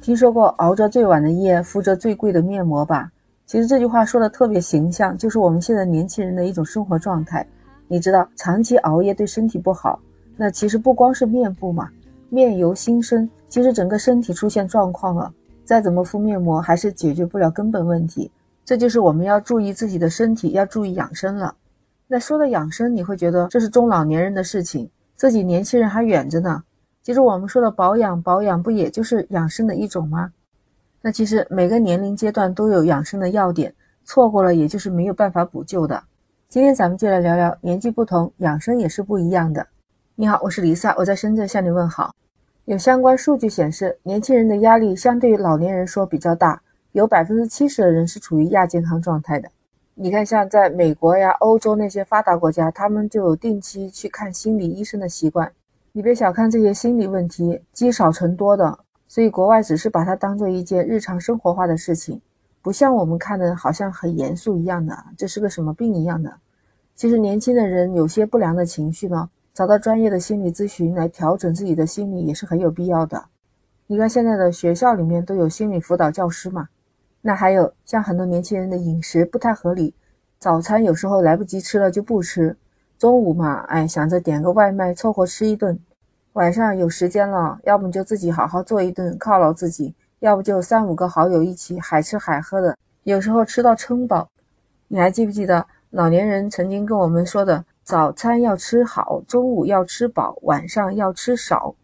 听说过熬着最晚的夜，敷着最贵的面膜吧？其实这句话说的特别形象，就是我们现在年轻人的一种生活状态。你知道，长期熬夜对身体不好。那其实不光是面部嘛，面由心生，其实整个身体出现状况了，再怎么敷面膜，还是解决不了根本问题。这就是我们要注意自己的身体，要注意养生了。那说到养生，你会觉得这是中老年人的事情，自己年轻人还远着呢。其实我们说的保养，保养不也就是养生的一种吗？那其实每个年龄阶段都有养生的要点，错过了也就是没有办法补救的。今天咱们就来聊聊，年纪不同，养生也是不一样的。你好，我是李萨，我在深圳向你问好。有相关数据显示，年轻人的压力相对于老年人说比较大，有百分之七十的人是处于亚健康状态的。你看，像在美国呀、欧洲那些发达国家，他们就有定期去看心理医生的习惯。你别小看这些心理问题，积少成多的，所以国外只是把它当做一件日常生活化的事情，不像我们看的好像很严肃一样的，这是个什么病一样的。其实年轻的人有些不良的情绪呢，找到专业的心理咨询来调整自己的心理也是很有必要的。你看现在的学校里面都有心理辅导教师嘛，那还有像很多年轻人的饮食不太合理，早餐有时候来不及吃了就不吃。中午嘛，哎，想着点个外卖凑合吃一顿；晚上有时间了，要么就自己好好做一顿犒劳自己，要不就三五个好友一起海吃海喝的，有时候吃到撑饱。你还记不记得老年人曾经跟我们说的：早餐要吃好，中午要吃饱，晚上要吃少？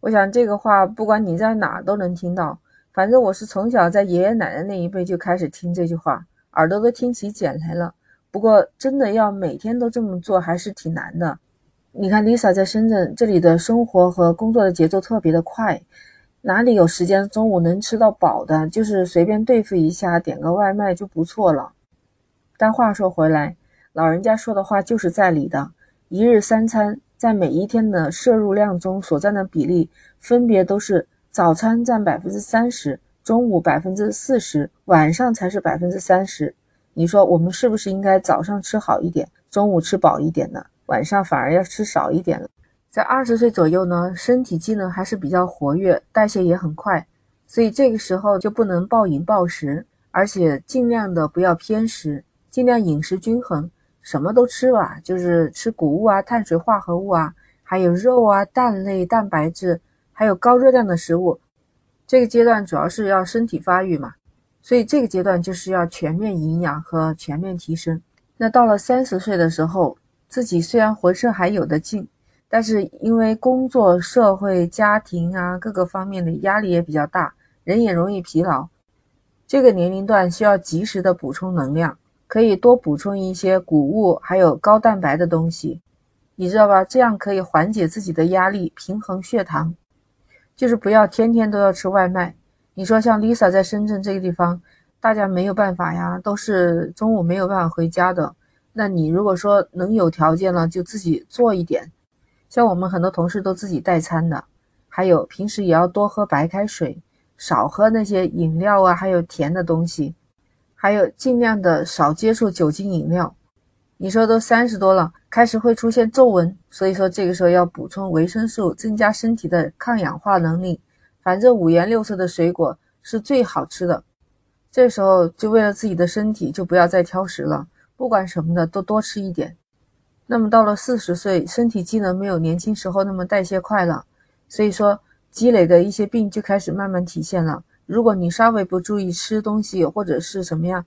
我想这个话不管你在哪都能听到。反正我是从小在爷爷奶奶那一辈就开始听这句话，耳朵都听起茧来了。不过，真的要每天都这么做还是挺难的。你看，Lisa 在深圳这里的生活和工作的节奏特别的快，哪里有时间中午能吃到饱的？就是随便对付一下，点个外卖就不错了。但话说回来，老人家说的话就是在理的。一日三餐在每一天的摄入量中所占的比例，分别都是早餐占百分之三十，中午百分之四十，晚上才是百分之三十。你说我们是不是应该早上吃好一点，中午吃饱一点呢？晚上反而要吃少一点了。在二十岁左右呢，身体机能还是比较活跃，代谢也很快，所以这个时候就不能暴饮暴食，而且尽量的不要偏食，尽量饮食均衡，什么都吃吧，就是吃谷物啊、碳水化合物啊，还有肉啊、蛋类、蛋白质，还有高热量的食物。这个阶段主要是要身体发育嘛。所以这个阶段就是要全面营养和全面提升。那到了三十岁的时候，自己虽然浑身还有的劲，但是因为工作、社会、家庭啊各个方面的压力也比较大，人也容易疲劳。这个年龄段需要及时的补充能量，可以多补充一些谷物，还有高蛋白的东西，你知道吧？这样可以缓解自己的压力，平衡血糖。就是不要天天都要吃外卖。你说像 Lisa 在深圳这个地方，大家没有办法呀，都是中午没有办法回家的。那你如果说能有条件了，就自己做一点。像我们很多同事都自己代餐的，还有平时也要多喝白开水，少喝那些饮料啊，还有甜的东西，还有尽量的少接触酒精饮料。你说都三十多了，开始会出现皱纹，所以说这个时候要补充维生素，增加身体的抗氧化能力。反正五颜六色的水果是最好吃的，这时候就为了自己的身体，就不要再挑食了，不管什么的都多吃一点。那么到了四十岁，身体机能没有年轻时候那么代谢快了，所以说积累的一些病就开始慢慢体现了。如果你稍微不注意吃东西或者是什么样，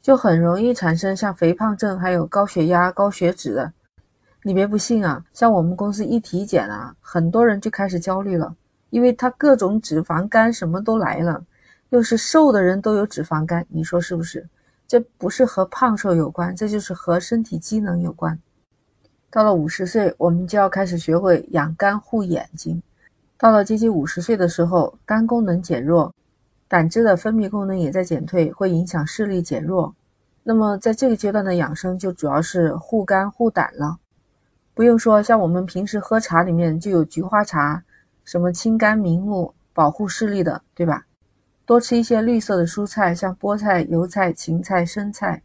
就很容易产生像肥胖症，还有高血压、高血脂的。你别不信啊，像我们公司一体检啊，很多人就开始焦虑了。因为他各种脂肪肝什么都来了，又是瘦的人都有脂肪肝，你说是不是？这不是和胖瘦有关，这就是和身体机能有关。到了五十岁，我们就要开始学会养肝护眼睛。到了接近五十岁的时候，肝功能减弱，胆汁的分泌功能也在减退，会影响视力减弱。那么在这个阶段的养生就主要是护肝护胆了。不用说，像我们平时喝茶里面就有菊花茶。什么清肝明目、保护视力的，对吧？多吃一些绿色的蔬菜，像菠菜、油菜、芹菜、生菜，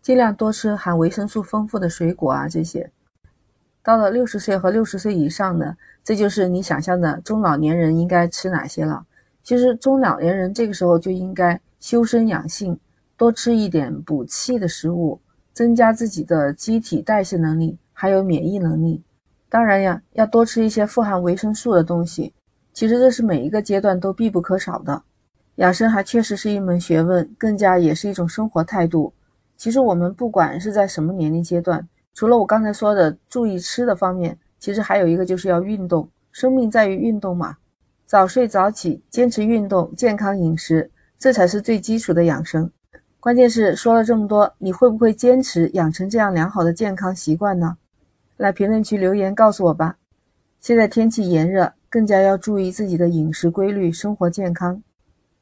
尽量多吃含维生素丰富的水果啊。这些到了六十岁和六十岁以上的，这就是你想象的中老年人应该吃哪些了。其实中老年人这个时候就应该修身养性，多吃一点补气的食物，增加自己的机体代谢能力，还有免疫能力。当然呀，要多吃一些富含维生素的东西。其实这是每一个阶段都必不可少的。养生还确实是一门学问，更加也是一种生活态度。其实我们不管是在什么年龄阶段，除了我刚才说的注意吃的方面，其实还有一个就是要运动。生命在于运动嘛，早睡早起，坚持运动，健康饮食，这才是最基础的养生。关键是说了这么多，你会不会坚持养成这样良好的健康习惯呢？来评论区留言告诉我吧。现在天气炎热，更加要注意自己的饮食规律，生活健康。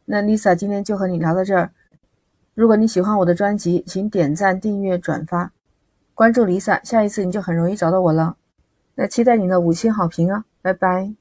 那 Lisa 今天就和你聊到这儿。如果你喜欢我的专辑，请点赞、订阅、转发，关注 Lisa，下一次你就很容易找到我了。那期待你的五星好评啊！拜拜。